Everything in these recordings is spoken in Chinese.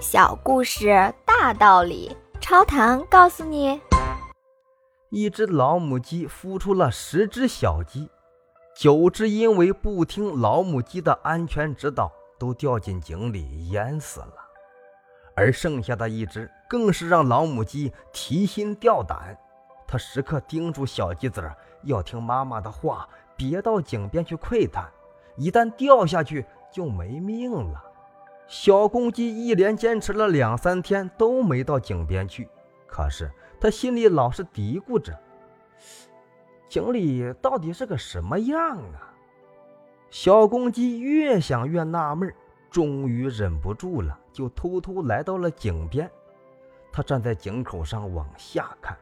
小故事大道理，超糖告诉你：一只老母鸡孵出了十只小鸡，九只因为不听老母鸡的安全指导，都掉进井里淹死了，而剩下的一只更是让老母鸡提心吊胆。它时刻叮嘱小鸡子要听妈妈的话，别到井边去窥探，一旦掉下去就没命了。小公鸡一连坚持了两三天都没到井边去，可是他心里老是嘀咕着：井里到底是个什么样啊？小公鸡越想越纳闷，终于忍不住了，就偷偷来到了井边。他站在井口上往下看，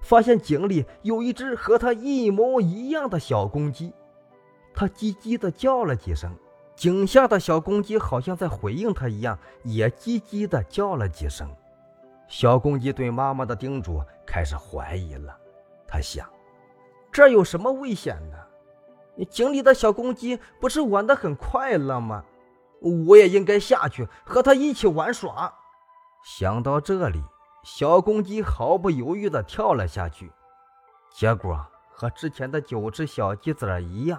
发现井里有一只和他一模一样的小公鸡，他叽叽地叫了几声。井下的小公鸡好像在回应他一样，也叽叽地叫了几声。小公鸡对妈妈的叮嘱开始怀疑了。他想：这有什么危险呢？井里的小公鸡不是玩得很快乐吗？我也应该下去和它一起玩耍。想到这里，小公鸡毫不犹豫地跳了下去。结果和之前的九只小鸡子一样。